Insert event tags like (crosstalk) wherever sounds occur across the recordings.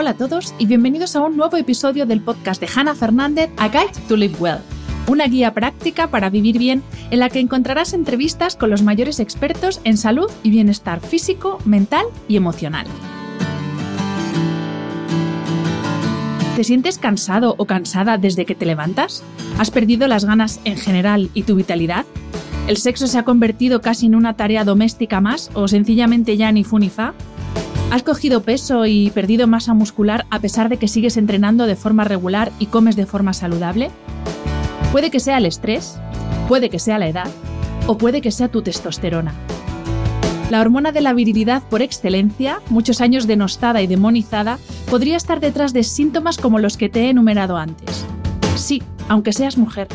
Hola a todos y bienvenidos a un nuevo episodio del podcast de Hannah Fernández, A Guide to Live Well. Una guía práctica para vivir bien en la que encontrarás entrevistas con los mayores expertos en salud y bienestar físico, mental y emocional. ¿Te sientes cansado o cansada desde que te levantas? ¿Has perdido las ganas en general y tu vitalidad? ¿El sexo se ha convertido casi en una tarea doméstica más o sencillamente ya ni fu ni fa? ¿Has cogido peso y perdido masa muscular a pesar de que sigues entrenando de forma regular y comes de forma saludable? Puede que sea el estrés, puede que sea la edad o puede que sea tu testosterona. La hormona de la virilidad por excelencia, muchos años denostada y demonizada, podría estar detrás de síntomas como los que te he enumerado antes. Sí, aunque seas mujer.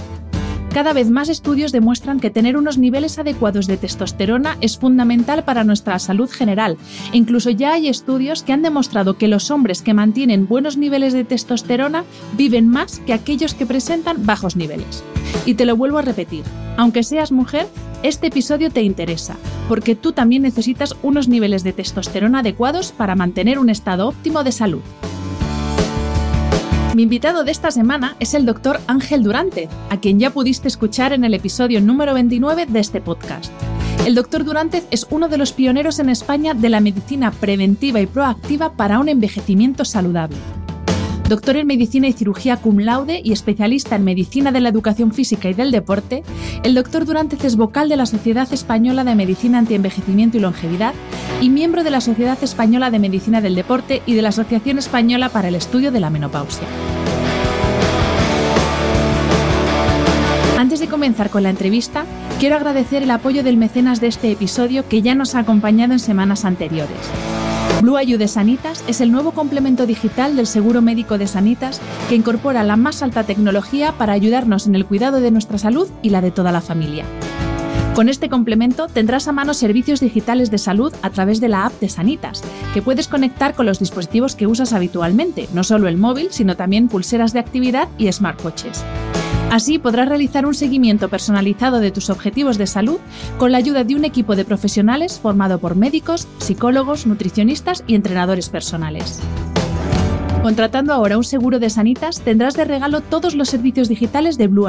Cada vez más estudios demuestran que tener unos niveles adecuados de testosterona es fundamental para nuestra salud general. incluso ya hay estudios que han demostrado que los hombres que mantienen buenos niveles de testosterona viven más que aquellos que presentan bajos niveles. Y te lo vuelvo a repetir, aunque seas mujer, este episodio te interesa, porque tú también necesitas unos niveles de testosterona adecuados para mantener un estado óptimo de salud. Mi invitado de esta semana es el doctor Ángel Durante, a quien ya pudiste escuchar en el episodio número 29 de este podcast. El doctor Durante es uno de los pioneros en España de la medicina preventiva y proactiva para un envejecimiento saludable. Doctor en Medicina y Cirugía cum laude y especialista en Medicina de la Educación Física y del Deporte, el doctor Durante es vocal de la Sociedad Española de Medicina Antienvejecimiento y Longevidad y miembro de la Sociedad Española de Medicina del Deporte y de la Asociación Española para el Estudio de la Menopausia. Antes de comenzar con la entrevista, quiero agradecer el apoyo del mecenas de este episodio que ya nos ha acompañado en semanas anteriores. Blue Ayu de Sanitas es el nuevo complemento digital del seguro médico de Sanitas que incorpora la más alta tecnología para ayudarnos en el cuidado de nuestra salud y la de toda la familia. Con este complemento tendrás a mano servicios digitales de salud a través de la app de Sanitas, que puedes conectar con los dispositivos que usas habitualmente, no solo el móvil, sino también pulseras de actividad y smartwatches. Así podrás realizar un seguimiento personalizado de tus objetivos de salud con la ayuda de un equipo de profesionales formado por médicos, psicólogos, nutricionistas y entrenadores personales. Contratando ahora un seguro de Sanitas tendrás de regalo todos los servicios digitales de Blue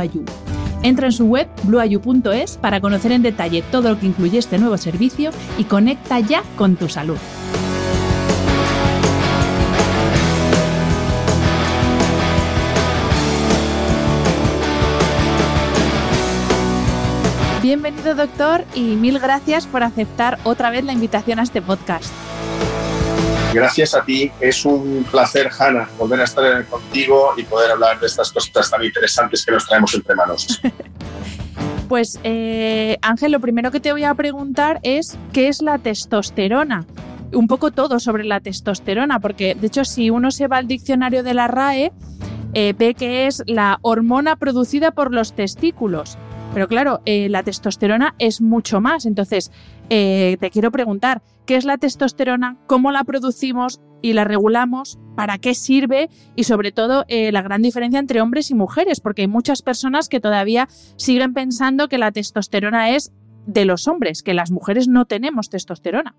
Entra en su web blueayu.es para conocer en detalle todo lo que incluye este nuevo servicio y conecta ya con tu salud. Bienvenido doctor y mil gracias por aceptar otra vez la invitación a este podcast. Gracias a ti, es un placer, Hanna, volver a estar contigo y poder hablar de estas cositas tan interesantes que nos traemos entre manos. (laughs) pues eh, Ángel, lo primero que te voy a preguntar es ¿qué es la testosterona? Un poco todo sobre la testosterona, porque de hecho si uno se va al diccionario de la RAE, eh, ve que es la hormona producida por los testículos. Pero claro, eh, la testosterona es mucho más. Entonces, eh, te quiero preguntar, ¿qué es la testosterona? ¿Cómo la producimos y la regulamos? ¿Para qué sirve? Y sobre todo, eh, la gran diferencia entre hombres y mujeres, porque hay muchas personas que todavía siguen pensando que la testosterona es de los hombres, que las mujeres no tenemos testosterona.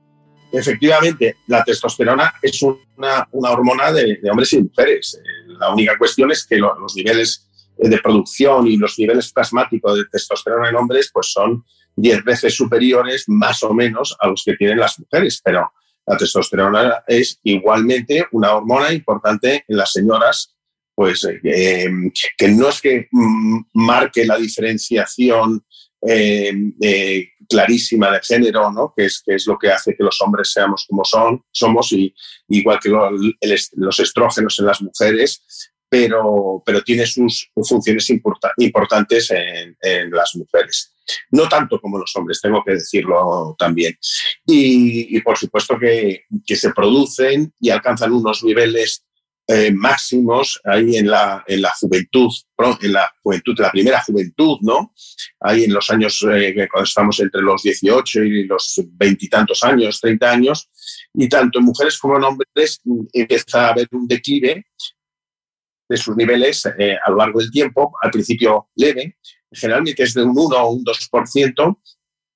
Efectivamente, la testosterona es una, hormona de, hombres y mujeres. La única cuestión es que los niveles de producción y los niveles plasmáticos de testosterona en hombres pues son 10 veces superiores más o menos a los que tienen las mujeres, pero la testosterona es igualmente una hormona importante en las señoras, pues eh, que no es que mm, marque la diferenciación eh, eh, clarísima de género, ¿no? que, es, que es lo que hace que los hombres seamos como son, somos, y, igual que los estrógenos en las mujeres, pero, pero tiene sus funciones importantes en, las mujeres. No tanto como los hombres, tengo que decirlo también. Y, por supuesto que, que, se producen y alcanzan unos niveles eh, máximos ahí en la, en la juventud, en la juventud, la primera juventud, ¿no? Ahí en los años, eh, cuando estamos entre los 18 y los veintitantos años, 30 años, y tanto en mujeres como en hombres empieza a haber un declive de sus niveles eh, a lo largo del tiempo, al principio leve, generalmente es de un 1 o un 2%,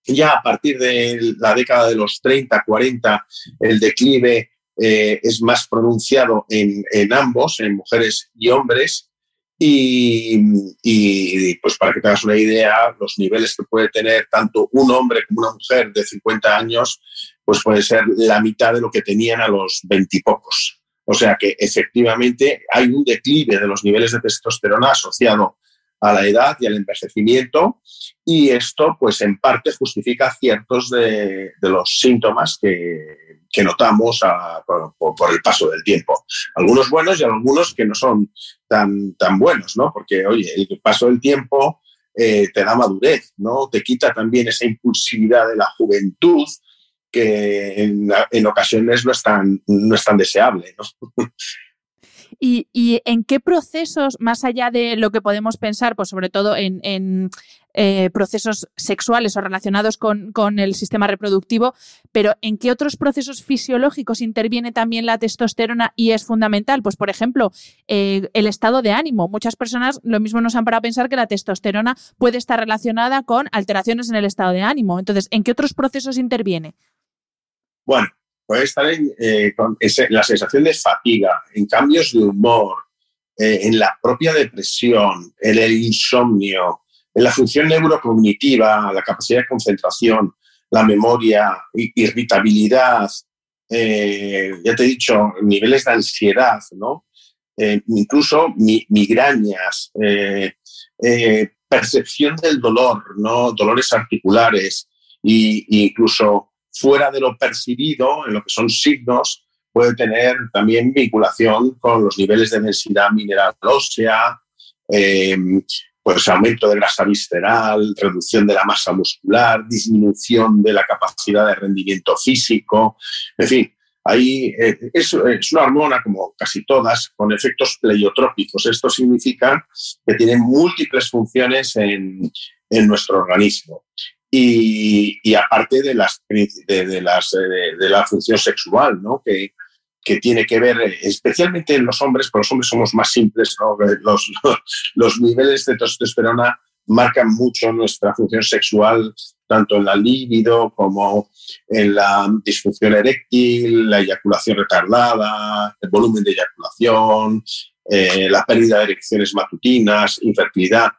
ya a partir de la década de los 30, 40, el declive eh, es más pronunciado en, ambos, en mujeres y hombres. Y, pues para que te hagas una idea, los niveles que puede tener tanto un hombre como una mujer de 50 años, pues puede ser la mitad de lo que tenían a los 20 y pocos. O sea que efectivamente hay un declive de los niveles de testosterona asociado a la edad y al envejecimiento y esto pues en parte justifica ciertos de, los síntomas que, notamos por, el paso del tiempo. Algunos buenos y algunos que no son tan, tan buenos, ¿no? Porque, oye, el paso del tiempo eh, te da madurez, ¿no? Te quita también esa impulsividad de la juventud que en, ocasiones no es tan, no es tan deseable, ¿no? (laughs) ¿Y, en qué procesos, más allá de lo que podemos pensar, pues sobre todo en, eh, procesos sexuales o relacionados con, el sistema reproductivo, pero en qué otros procesos fisiológicos interviene también la testosterona y es fundamental? Pues, por ejemplo, eh, el estado de ánimo. Muchas personas lo mismo nos han para pensar que la testosterona puede estar relacionada con alteraciones en el estado de ánimo. Entonces, ¿en qué otros procesos interviene? Bueno, puede estar en, eh, la sensación de fatiga, en cambios de humor, eh, en la propia depresión, en el insomnio, en la función neurocognitiva, la capacidad de concentración, la memoria, irritabilidad, eh, ya te he dicho, niveles de ansiedad, ¿no? incluso migrañas, percepción del dolor, ¿no? dolores articulares e incluso fuera de lo percibido, en lo que son signos, puede tener también vinculación con los niveles de densidad mineral ósea, eh, pues aumento de grasa visceral, reducción de la masa muscular, disminución de la capacidad de rendimiento físico, en fin. Ahí eh, es, una hormona, como casi todas, con efectos pleiotrópicos. Esto significa que tiene múltiples funciones en, en nuestro organismo y, aparte de, las, las, de, la función sexual, ¿no? que, tiene que ver especialmente en los hombres, porque los hombres somos más simples, los, (laughs) los, niveles de testosterona marcan mucho nuestra función sexual, tanto en la libido como en la disfunción eréctil, la eyaculación retardada, el volumen de eyaculación, eh, la pérdida de erecciones matutinas, infertilidad.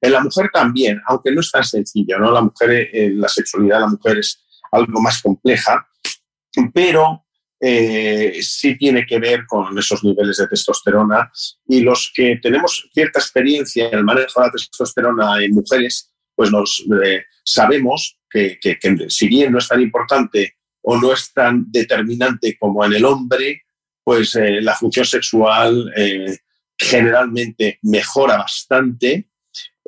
En la mujer también, aunque no es tan sencillo, ¿no? La mujer, eh, la sexualidad de la mujer es algo más compleja, pero eh, sí tiene que ver con esos niveles de testosterona y los que tenemos cierta experiencia en el manejo de la testosterona en mujeres, pues nos eh, sabemos que, si bien no es tan importante o no es tan determinante como en el hombre, pues la función sexual generalmente mejora bastante eh, eh, eh,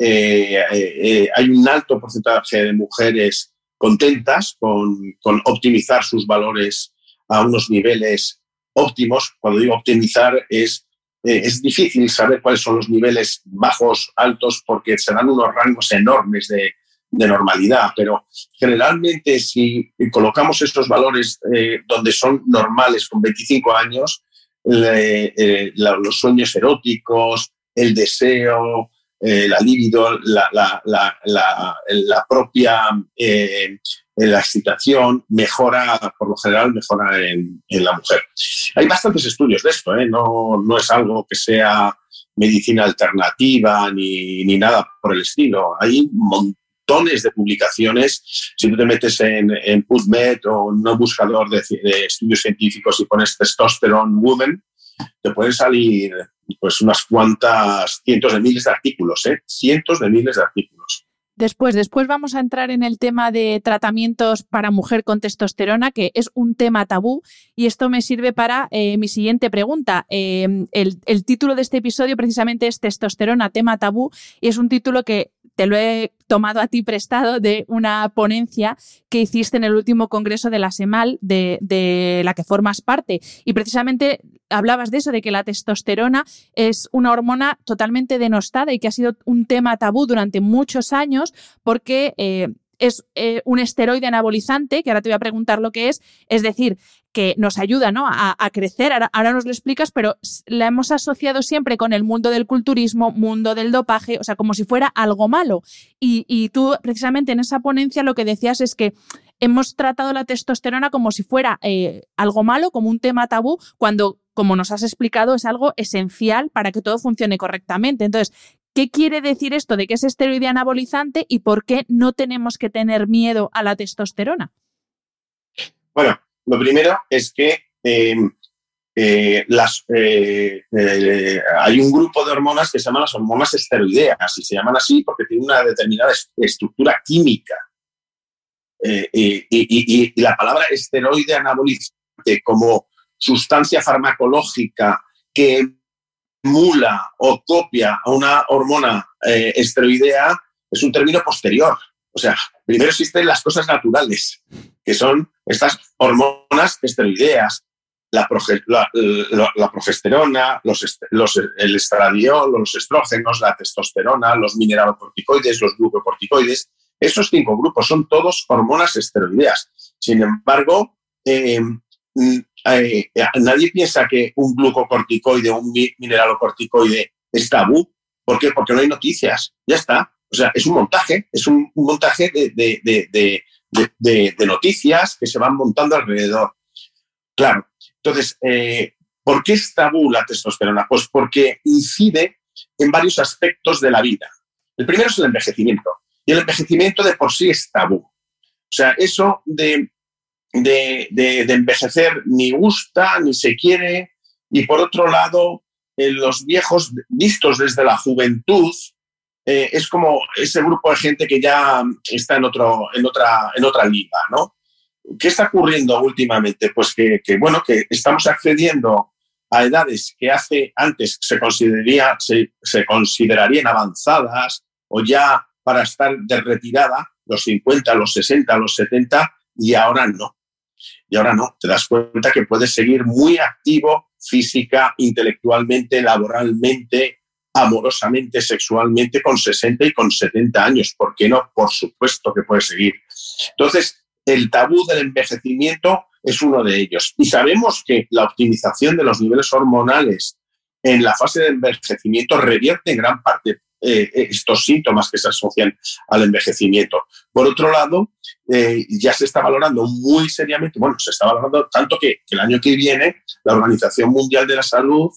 hay un alto porcentaje de mujeres contentas con, optimizar sus valores a unos niveles óptimos. Cuando digo optimizar es, es difícil saber cuáles son los niveles bajos, altos, porque se dan unos rangos enormes de, normalidad, pero generalmente si colocamos estos valores donde son normales con 25 años, los sueños eróticos, el deseo, eh, la libido, la, la, la, la propia eh, la excitación mejora, por lo general, mejora en, en la mujer. Hay bastantes estudios de esto, ¿eh? no, no es algo que sea medicina alternativa ni, ni, nada por el estilo. Hay montones de publicaciones. Si tú te metes en, en PubMed o en un buscador de, de, estudios científicos y pones testosterone woman, te pueden salir pues unas cuantas cientos de miles de artículos, ¿eh? cientos de miles de artículos. Después, después vamos a entrar en el tema de tratamientos para mujer con testosterona, que es un tema tabú, y esto me sirve para eh, mi siguiente pregunta. Em, el, el, título de este episodio precisamente es Testosterona, tema tabú, y es un título que te lo he tomado a ti prestado de una ponencia que hiciste en el último congreso de la SEMAL, de, la que formas parte. Y precisamente hablabas de eso, de que la testosterona es una hormona totalmente denostada y que ha sido un tema tabú durante muchos años porque eh, es eh, un esteroide anabolizante, que ahora te voy a preguntar lo que es, es decir, que nos ayuda ¿no? a, crecer, ahora, nos lo explicas, pero la hemos asociado siempre con el mundo del culturismo, mundo del dopaje, o sea, como si fuera algo malo. Y, tú precisamente en esa ponencia lo que decías es que hemos tratado la testosterona como si fuera eh, algo malo, como un tema tabú, cuando, como nos has explicado, es algo esencial para que todo funcione correctamente. Entonces, ¿Qué quiere decir esto de que es esteroide anabolizante y por qué no tenemos que tener miedo a la testosterona? Bueno, lo primero es que eh, eh, eh, hay un grupo de hormonas que se llaman las hormonas esteroideas y se llaman así porque tienen una determinada estructura química. y, la palabra esteroide anabolizante como sustancia farmacológica que emula o copia a una hormona esteroidea es un término posterior. O sea, primero existen las cosas naturales, que son estas hormonas esteroideas, la, progesterona, los, el estradiol, los estrógenos, la testosterona, los mineralocorticoides, los glucocorticoides. Esos cinco grupos son todos hormonas esteroideas. Sin embargo, em, eh, nadie piensa que un glucocorticoide un mineralocorticoide es tabú. ¿Por qué? Porque no hay noticias. Ya está. O sea, es un montaje, es un, montaje de, noticias que se van montando alrededor. Claro, entonces, eh, ¿por qué es tabú la testosterona? Pues porque incide en varios aspectos de la vida. El primero es el envejecimiento. Y el envejecimiento de por sí es tabú. O sea, eso de, de, envejecer ni gusta, ni se quiere. Y por otro lado, los viejos vistos desde la juventud, eh, es como ese grupo de gente que ya está en, otro, en, otra, en otra liga, ¿no? ¿Qué está ocurriendo últimamente? Pues que, bueno, que estamos accediendo a edades que hace antes se, consideraría, se, se considerarían avanzadas o ya para estar de retirada, los 50, los 60, los 70, y ahora no. Y ahora no, te das cuenta que puedes seguir muy activo física, intelectualmente, laboralmente, amorosamente, sexualmente con 60 y con 70 años. ¿Por qué no? Por supuesto que puede seguir. Entonces, el tabú del envejecimiento es uno de ellos. Y sabemos que la optimización de los niveles hormonales en la fase de envejecimiento revierte en gran parte eh, estos síntomas que se asocian al envejecimiento. Por otro lado, eh, ya se está valorando muy seriamente, bueno, se está valorando tanto que, que el año que viene la Organización Mundial de la Salud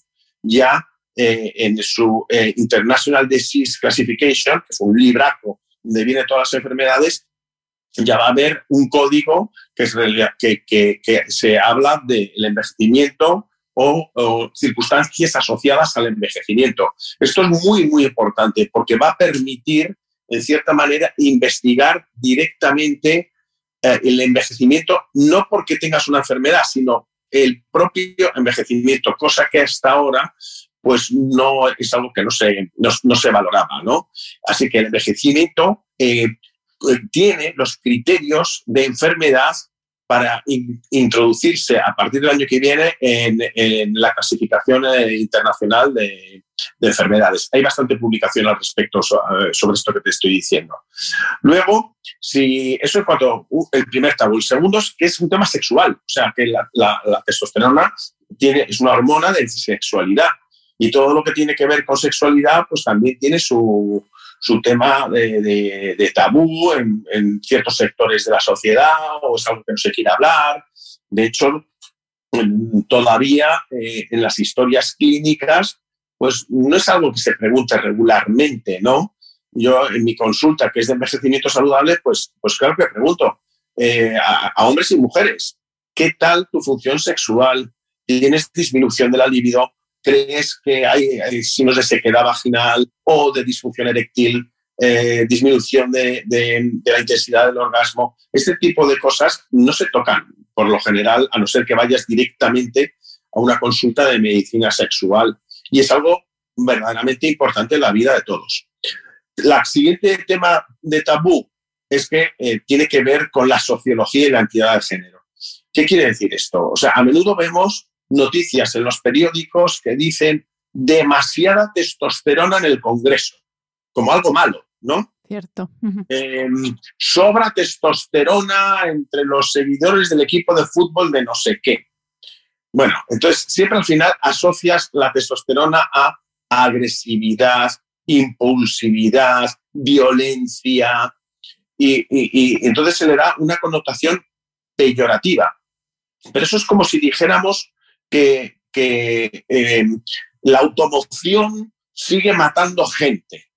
ya eh, en su eh, International Disease Classification, que es un libraco donde vienen todas las enfermedades, ya va a haber un código que, es, que, que, se habla del envejecimiento o, circunstancias asociadas al envejecimiento. Esto es muy, muy importante porque va a permitir, en cierta manera, investigar directamente eh, el envejecimiento, no porque tengas una enfermedad, sino el propio envejecimiento, cosa que hasta ahora pues no es algo que no se, no, se valoraba, ¿no? Así que el envejecimiento eh, tiene los criterios de enfermedad para introducirse a partir del año que viene en, la clasificación eh, internacional de, enfermedades. Hay bastante publicación al respecto eh, sobre esto que te estoy diciendo. Luego, si eso es cuanto uh, el primer tabú. El segundo es que es un tema sexual, o sea, que la, la testosterona tiene, es una hormona de sexualidad y todo lo que tiene que ver con sexualidad, pues también tiene su, su tema de, tabú en, ciertos sectores de la sociedad o es algo que no se quiere hablar. De hecho, todavía eh, en las historias clínicas, pues no es algo que se pregunte regularmente, ¿no? Yo en mi consulta, que es de envejecimiento saludable, pues, pues claro que pregunto eh, a, a hombres y mujeres, ¿qué tal tu función sexual? ¿Tienes disminución de la libido? Crees que hay, signos de sequedad vaginal o de disfunción eréctil, eh, disminución de, la intensidad del orgasmo. Este tipo de cosas no se tocan por lo general, a no ser que vayas directamente a una consulta de medicina sexual. Y es algo verdaderamente importante en la vida de todos. La siguiente tema de tabú es que eh, tiene que ver con la sociología y la entidad de género. ¿Qué quiere decir esto? O sea, a menudo vemos noticias en los periódicos que dicen demasiada testosterona en el Congreso, como algo malo, ¿no? Cierto. Em, sobra testosterona entre los seguidores del equipo de fútbol de no sé qué. Bueno, entonces siempre al final asocias la testosterona a agresividad, impulsividad, violencia, y, entonces se le da una connotación peyorativa. Pero eso es como si dijéramos que, em, la automoción sigue matando gente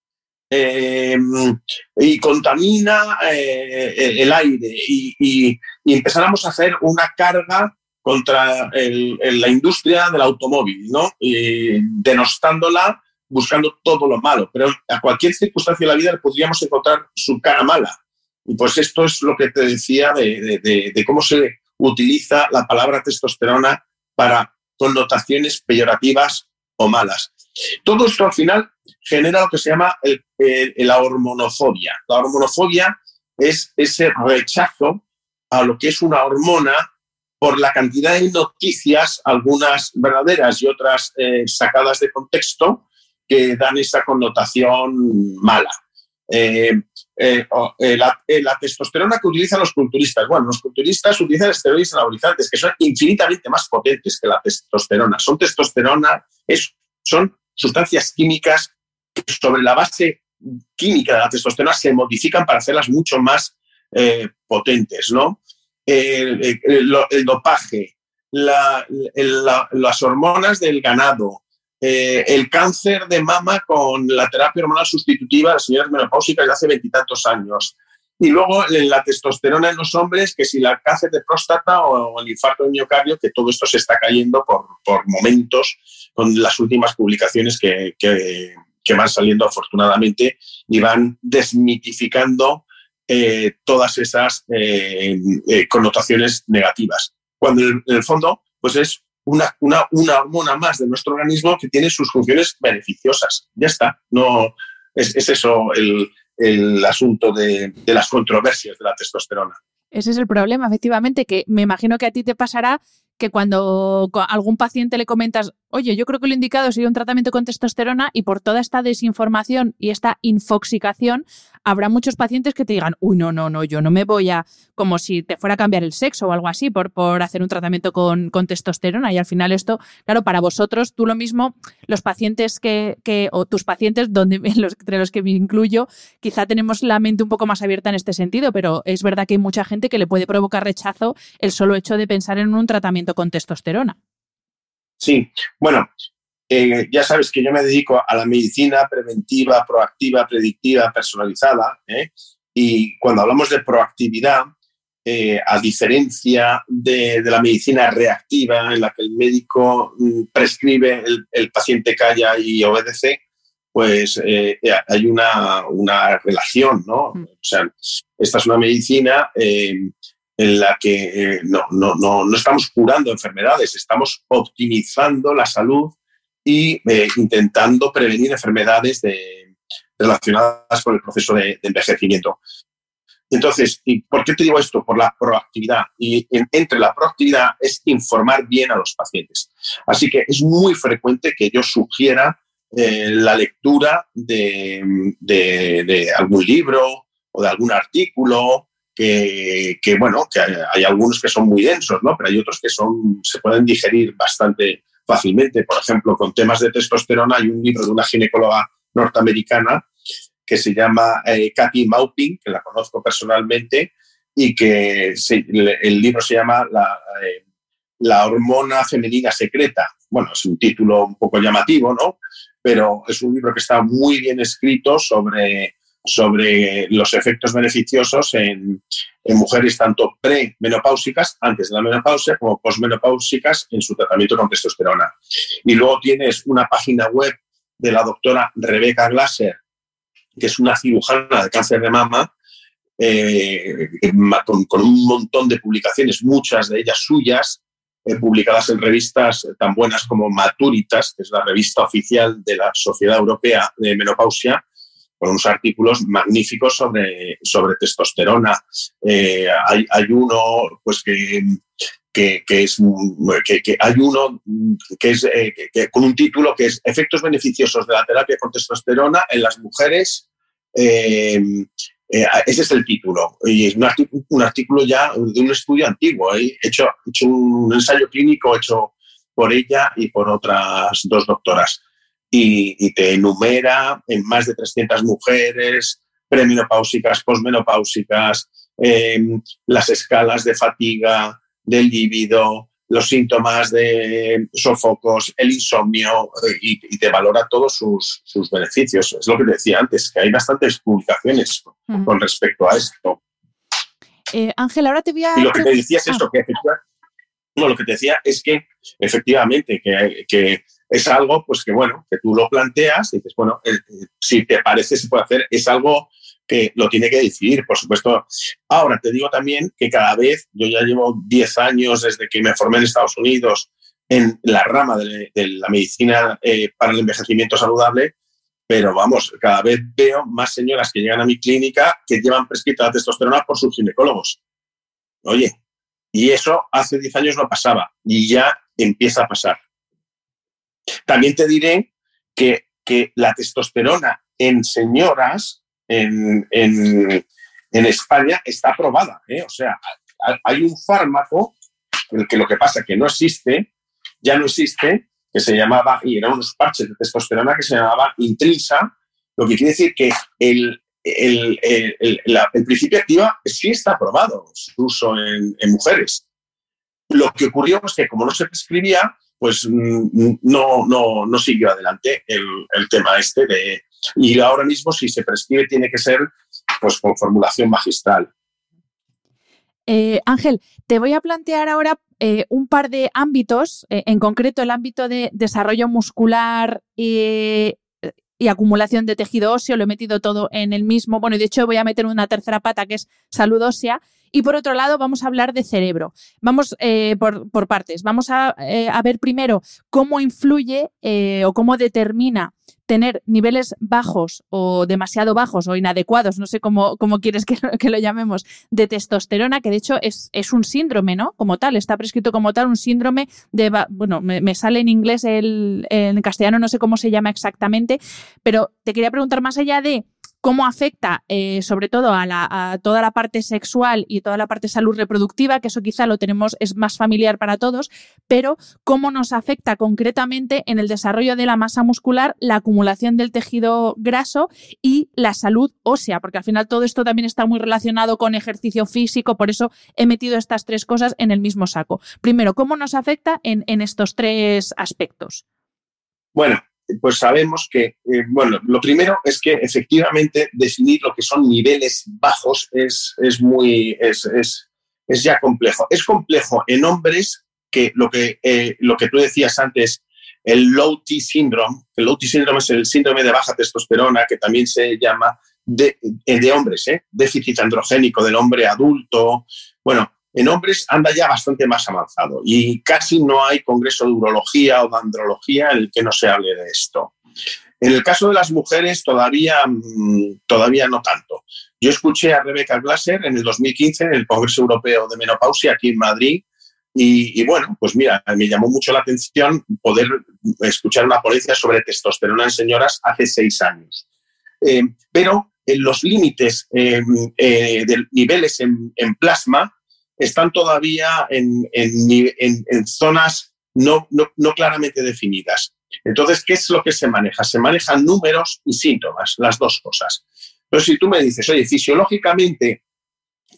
em, y contamina eh, el, aire y, empezáramos a hacer una carga contra la industria del automóvil, ¿no? denostándola, buscando todo lo malo. Pero a cualquier circunstancia de la vida le podríamos encontrar su cara mala. Y pues esto es lo que te decía de, cómo se utiliza la palabra testosterona para connotaciones peyorativas o malas. Todo esto al final genera lo que se llama la hormonofobia. La hormonofobia es ese rechazo a lo que es una hormona por la cantidad de noticias, algunas verdaderas y otras eh, sacadas de contexto, que dan esa connotación mala. Eh, eh, eh, la, testosterona que utilizan los culturistas. Bueno, los culturistas utilizan esteroides anabolizantes que son infinitamente más potentes que la testosterona. Son testosterona, son sustancias químicas que sobre la base química de la testosterona se modifican para hacerlas mucho más potentes, ¿no? El, dopaje, las hormonas del ganado, eh, el cáncer de mama con la terapia hormonal sustitutiva de las señoras menopáusicas de hace veintitantos años. Y luego la testosterona en los hombres, que si la cáncer de próstata o, el infarto de miocardio, que todo esto se está cayendo por, momentos con las últimas publicaciones que, van saliendo afortunadamente y van desmitificando eh, todas esas eh, connotaciones negativas. Cuando en el fondo, pues es una, una, una, hormona más de nuestro organismo que tiene sus funciones beneficiosas. Ya está. No, es, es eso el, el asunto de, de las controversias de la testosterona. Ese es el problema, efectivamente, que me imagino que a ti te pasará que cuando a algún paciente le comentas, oye, yo creo que lo indicado sería un tratamiento con testosterona y por toda esta desinformación y esta infoxicación, habrá muchos pacientes que te digan, uy, no, no, no, yo no me voy a, como si te fuera a cambiar el sexo o algo así por, por hacer un tratamiento con, con testosterona. Y al final esto, claro, para vosotros, tú lo mismo, los pacientes que, que o tus pacientes, donde, (laughs) entre los que me incluyo, quizá tenemos la mente un poco más abierta en este sentido, pero es verdad que hay mucha gente que le puede provocar rechazo el solo hecho de pensar en un tratamiento con testosterona. Sí, bueno, eh, ya sabes que yo me dedico a la medicina preventiva, proactiva, predictiva, personalizada. ¿eh? Y cuando hablamos de proactividad, eh, a diferencia de, la medicina reactiva, en la que el médico mm, prescribe, el, paciente calla y obedece, pues hay una, una, relación, ¿no? Mm. O sea, esta es una medicina en la que no, no, no, no estamos curando enfermedades, estamos optimizando la salud y eh, intentando prevenir enfermedades relacionadas con el proceso de, envejecimiento. Entonces, ¿y ¿por qué te digo esto? Por la proactividad. Y entre la proactividad es informar bien a los pacientes. Así que es muy frecuente que yo sugiera eh, la lectura de, de, algún libro o de algún artículo que, bueno, que hay, algunos que son muy densos, ¿no? Pero hay otros que son, se pueden digerir bastante fácilmente. Por ejemplo, con temas de testosterona hay un libro de una ginecóloga norteamericana que se llama eh, Kathy Maupin, que la conozco personalmente, y que el libro se llama eh, la, hormona femenina secreta. Bueno, es un título un poco llamativo, ¿no? Pero es un libro que está muy bien escrito sobre sobre los efectos beneficiosos en, mujeres tanto premenopáusicas, antes de la menopausia, como posmenopáusicas en su tratamiento con testosterona. Y luego tienes una página web de la doctora Rebecca Glasser, que es una cirujana de cáncer de mama, eh, con, un montón de publicaciones, muchas de ellas suyas, eh, publicadas en revistas tan buenas como Maturitas, que es la revista oficial de la Sociedad Europea de Menopausia, con unos artículos magníficos sobre, sobre testosterona. Eh, hay, hay, uno pues que, que, que hay uno que es con un título que es Efectos beneficiosos de la terapia con testosterona en las mujeres. Eh, ese es el título. Y es un artículo, un artículo ya de un estudio antiguo. He hecho, hecho un ensayo clínico hecho por ella y por otras dos doctoras. Y, te enumera en más de 300 mujeres, premenopáusicas, posmenopáusicas, em, las escalas de fatiga, del líbido, los síntomas de sofocos, el insomnio eh, y, te valora todos sus, sus, beneficios. Es lo que te decía antes, que hay bastantes publicaciones con respecto a esto. Eh, Ángel, ahora te voy a... Y lo que te decía es esto, que no, lo que te decía es que efectivamente que, es algo pues que bueno, que tú lo planteas y dices, bueno, eh, si te parece se puede hacer, es algo que lo tiene que decidir, por supuesto. Ahora, te digo también que cada vez, yo ya llevo 10 años desde que me formé en Estados Unidos en la rama de, la medicina eh, para el envejecimiento saludable, pero vamos, cada vez veo más señoras que llegan a mi clínica que llevan prescrita la testosterona por sus ginecólogos. Oye, y eso hace 10 años no pasaba y ya empieza a pasar. También te diré que, que la testosterona en señoras en, en, España está aprobada. ¿eh? O sea, hay un fármaco, el que lo que pasa que no existe, ya no existe, que se llamaba, y eran unos parches de testosterona que se llamaba Intrinsa, lo que quiere decir que el, el, el, el principio activa sí está aprobado, su uso en, mujeres. Lo que ocurrió es que como no se prescribía, pues mm, no, no, no siguió adelante el, tema este de, y ahora mismo, si se prescribe, tiene que ser pues, con formulación magistral. Eh, Ángel, te voy a plantear ahora eh, un par de ámbitos, eh, en concreto el ámbito de desarrollo muscular y, y, acumulación de tejido óseo, lo he metido todo en el mismo, bueno, y de hecho voy a meter una tercera pata que es salud ósea, y por otro lado, vamos a hablar de cerebro. Vamos eh, por, partes. Vamos eh, a, ver primero cómo influye eh, o cómo determina tener niveles bajos o demasiado bajos o inadecuados, no sé cómo, quieres que, lo llamemos, de testosterona, que de hecho es, es, un síndrome, ¿no? Como tal, está prescrito como tal un síndrome de, bueno, me, sale en inglés, el, en castellano no sé cómo se llama exactamente, pero te quería preguntar más allá de cómo afecta eh, sobre todo a, toda la parte sexual y toda la parte salud reproductiva, que eso quizá lo tenemos, es más familiar para todos, pero cómo nos afecta concretamente en el desarrollo de la masa muscular, la acumulación del tejido graso y la salud ósea, porque al final todo esto también está muy relacionado con ejercicio físico, por eso he metido estas tres cosas en el mismo saco. Primero, ¿cómo nos afecta en, en estos tres aspectos? Bueno, pues sabemos que, eh, bueno, lo primero es que efectivamente definir lo que son niveles bajos es, es muy, es, es, es, ya complejo. Es complejo en hombres que lo que, eh, lo que tú decías antes, el low T syndrome, el low T syndrome es el síndrome de baja testosterona, que también se llama de, eh, de hombres, déficit androgénico del hombre adulto. Bueno, en hombres anda ya bastante más avanzado y casi no hay congreso de urología o de andrología en el que no se hable de esto. En el caso de las mujeres todavía, mm, todavía no tanto. Yo escuché a Rebecca Glaser en el 2015 en el Congreso Europeo de Menopausia aquí en Madrid y, bueno, pues mira, me llamó mucho la atención poder escuchar una ponencia sobre testosterona en señoras hace seis años. Eh, pero en los límites eh, eh, de niveles en plasma están todavía en, zonas no, claramente definidas. Entonces, ¿qué es lo que se maneja? Se manejan números y síntomas, las dos cosas. Pero si tú me dices, oye, fisiológicamente,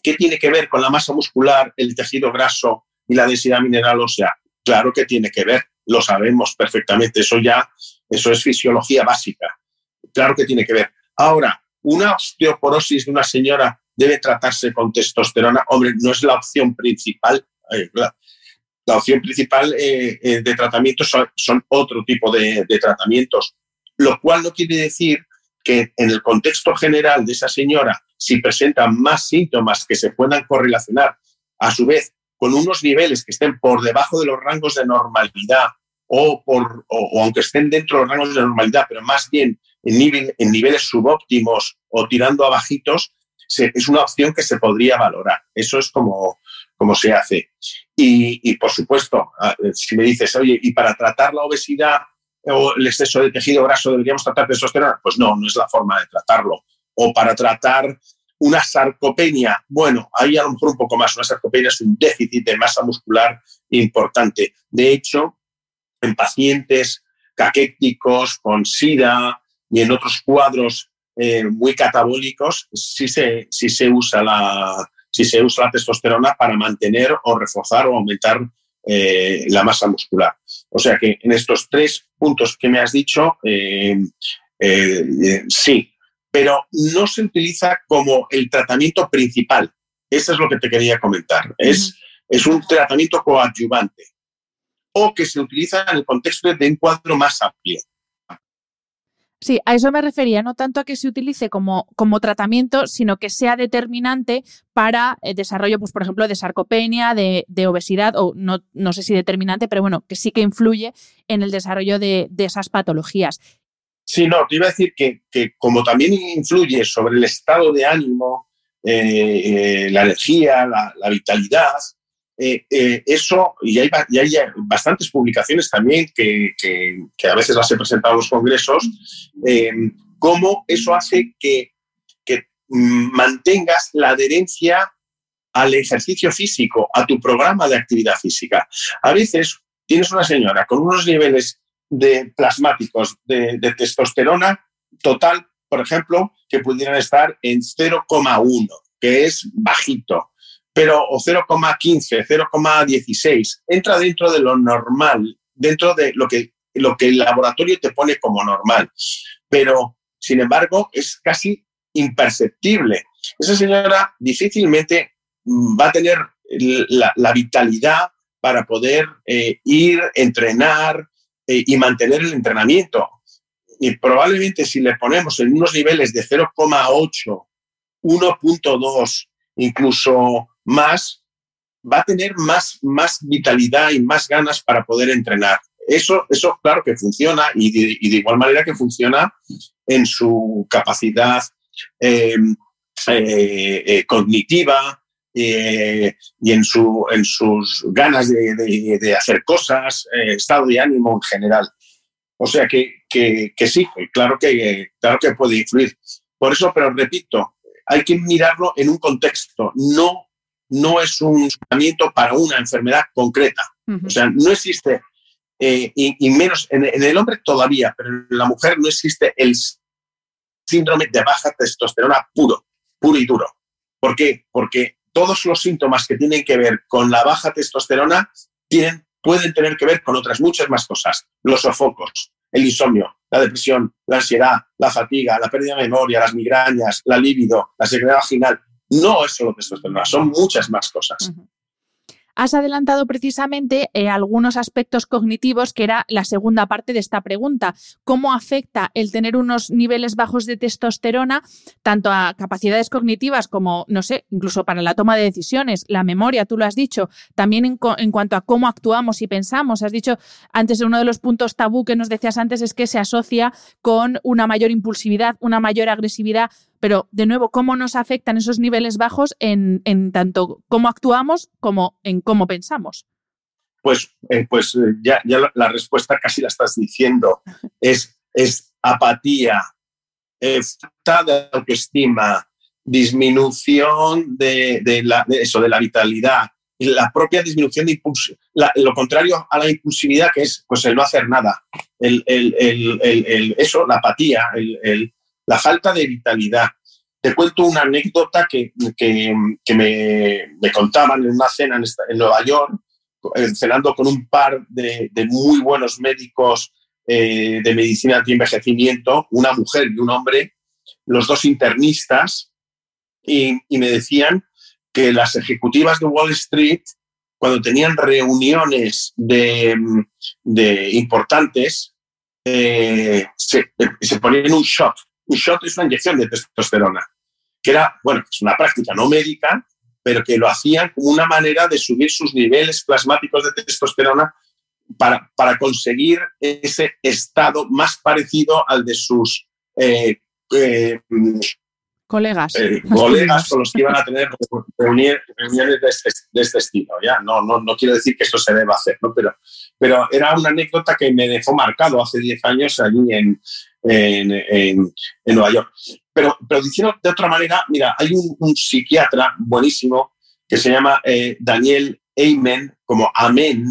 ¿qué tiene que ver con la masa muscular, el tejido graso y la densidad mineral ósea? Claro que tiene que ver, lo sabemos perfectamente, eso ya, eso es fisiología básica. Claro que tiene que ver. Ahora, una osteoporosis de una señora debe tratarse con testosterona. Hombre, no es la opción principal. Eh, la opción principal eh, eh, de tratamiento son, otro tipo de, tratamientos, lo cual no quiere decir que en el contexto general de esa señora, si presenta más síntomas que se puedan correlacionar, a su vez, con unos niveles que estén por debajo de los rangos de normalidad o, por, o aunque estén dentro de los rangos de normalidad, pero más bien en, en niveles subóptimos o tirando a bajitos, es una opción que se podría valorar. Eso es como, como se hace. Y, por supuesto, si me dices, oye, ¿y para tratar la obesidad o el exceso de tejido graso deberíamos tratar testosterona? Pues no, no es la forma de tratarlo. O para tratar una sarcopenia, bueno, ahí a lo mejor un poco más. Una sarcopenia es un déficit de masa muscular importante. De hecho, en pacientes caquéticos, con SIDA y en otros cuadros eh, muy catabólicos, sí se, sí se usa la, si se usa la testosterona para mantener o reforzar o aumentar eh, la masa muscular. O sea que en estos tres puntos que me has dicho, eh, eh, sí, pero no se utiliza como el tratamiento principal. Eso es lo que te quería comentar. es, es un tratamiento coadyuvante o que se utiliza en el contexto de un cuadro más amplio. Sí, a eso me refería, no tanto a que se utilice como, como tratamiento, sino que sea determinante para el desarrollo, pues, por ejemplo, de sarcopenia, de, obesidad, o no, no, sé si determinante, pero bueno, que sí que influye en el desarrollo de, esas patologías. Sí, no, te iba a decir que, como también influye sobre el estado de ánimo, eh, eh, la energía, la vitalidad, eh, eh, eso, y hay, hay, bastantes publicaciones también que, a veces las he presentado en los congresos, eh, cómo eso hace que, mm, mantengas la adherencia al ejercicio físico, a tu programa de actividad física. A veces tienes una señora con unos niveles de plasmáticos de, de testosterona total, por ejemplo, que pudieran estar en 0,1, que es bajito pero o 0,15, 0,16, entra dentro de lo normal, dentro de lo que, lo que el laboratorio te pone como normal. Pero, sin embargo, es casi imperceptible. Esa señora difícilmente mm, va a tener la, vitalidad para poder eh, ir, entrenar eh, y mantener el entrenamiento. Y probablemente si le ponemos en unos niveles de 0,8, 1.2, incluso más, va a tener más, más vitalidad y más ganas para poder entrenar. Eso, eso claro que funciona y de, igual manera que funciona en su capacidad em, eh, eh, cognitiva eh, y en, su, en sus ganas de, hacer cosas, estado de ánimo en general. O sea que, que, que, sí, claro que, claro que puede influir. Por eso, pero repito, hay que mirarlo en un contexto, no no es un tratamiento para una enfermedad concreta. O sea, no existe, eh, y, menos en, el hombre todavía, pero en la mujer no existe el síndrome de baja testosterona puro, puro y duro. ¿Por qué? Porque todos los síntomas que tienen que ver con la baja testosterona tienen, pueden tener que ver con otras muchas más cosas. Los sofocos, el insomnio, la depresión, la ansiedad, la fatiga, la pérdida de memoria, las migrañas, la libido, la secreción vaginal, no es solo testosterona, son muchas más cosas. Has adelantado precisamente eh, algunos aspectos cognitivos, que era la segunda parte de esta pregunta. ¿Cómo afecta el tener unos niveles bajos de testosterona tanto a capacidades cognitivas como, no sé, incluso para la toma de decisiones, la memoria, tú lo has dicho, también en, en cuanto a cómo actuamos y pensamos? Has dicho antes, uno de los puntos tabú que nos decías antes es que se asocia con una mayor impulsividad, una mayor agresividad pero, de nuevo, ¿cómo nos afectan esos niveles bajos en, tanto cómo actuamos como en cómo pensamos? Pues, eh, pues eh, ya, la, respuesta casi la estás diciendo. Es, apatía, falta de autoestima, disminución de, la, eso, de la vitalidad, la propia disminución de impulso, lo contrario a la impulsividad, que es pues, el no hacer nada, el, eso, la apatía, la falta de vitalidad. Te cuento una anécdota que, me, contaban en una cena en, Nueva York, eh, cenando con un par de, muy buenos médicos eh, de medicina de envejecimiento, una mujer y un hombre, los dos internistas, y, me decían que las ejecutivas de Wall Street, cuando tenían reuniones de, importantes, eh, se, se ponían un shot un shot es una inyección de testosterona, que era, bueno, es una práctica no médica, pero que lo hacían como una manera de subir sus niveles plasmáticos de testosterona para, para conseguir ese estado más parecido al de sus eh, colegas. (laughs) colegas con los que iban a tener reuniones este, de este, estilo. ¿ya? No, no, no, quiero decir que esto se deba hacer, ¿no? pero, pero era una anécdota que me dejó marcado hace 10 años allí en, en, en, Nueva York. Pero, pero diciendo de otra manera, mira, hay un, psiquiatra buenísimo que se llama Daniel Amen, como Amén,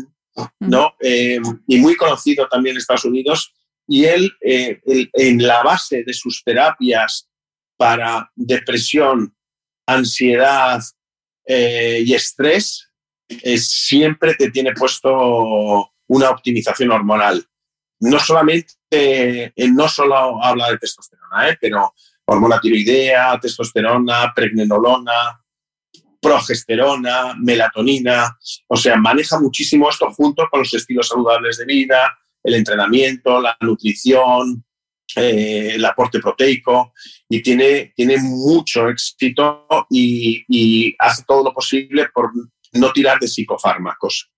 ¿no? Eh, y muy conocido también en Estados Unidos. Y él, eh, en la base de sus terapias para depresión, ansiedad eh, y estrés, siempre te tiene puesto una optimización hormonal. No solamente, no solo habla de testosterona, pero hormona tiroidea, testosterona, pregnenolona, progesterona, melatonina, o sea, maneja muchísimo esto junto con los estilos saludables de vida, el entrenamiento, la nutrición, eh, el aporte proteico y tiene, tiene mucho éxito y, hace todo lo posible por no tirar de psicofármacos.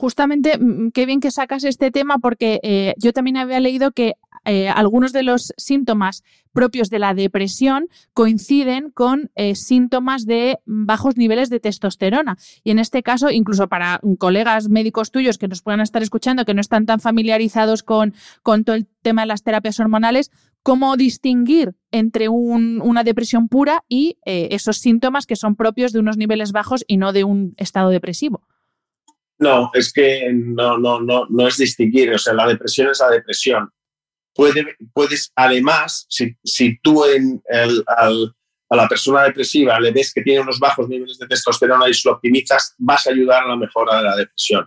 Justamente, mm, qué bien que sacas este tema porque eh, yo también había leído que eh, algunos de los síntomas propios de la depresión coinciden con eh, síntomas de bajos niveles de testosterona. Y en este caso, incluso para colegas médicos tuyos que nos puedan estar escuchando, que no están tan familiarizados con, todo el tema de las terapias hormonales, ¿cómo distinguir entre una depresión pura y esos síntomas que son propios de unos niveles bajos y no de un estado depresivo? No, es que no, no, no, no es distinguir, o sea, la depresión es la depresión puedes además, si, si tú en a la persona depresiva le ves que tiene unos bajos niveles de testosterona y lo optimizas, vas a ayudar a la mejora de la depresión.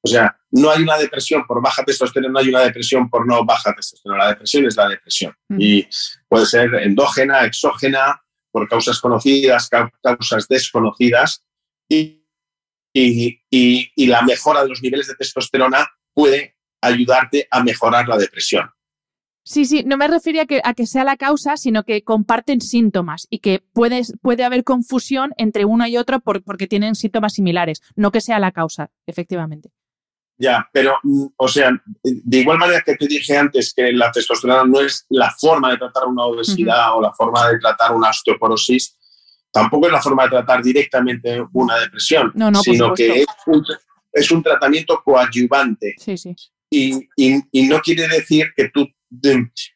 O sea, no hay una depresión por baja testosterona, hay una depresión por no baja testosterona. La depresión es la depresión. Y puede ser endógena, exógena, por causas conocidas, causas desconocidas. Y, y, y la mejora de los niveles de testosterona puede ayudarte a mejorar la depresión. Sí, sí, no me refería a que, a que sea la causa, sino que comparten síntomas y que puede, puede haber confusión entre uno y otro porque tienen síntomas similares, no que sea la causa, efectivamente. Ya, pero, mm, o sea, de igual manera que te dije antes que la testosterona no es la forma de tratar una obesidad o la forma de tratar una osteoporosis, tampoco es la forma de tratar directamente una depresión, sino que es un, es un, tratamiento coadyuvante. Sí, sí. Y, y, y, no quiere decir que tú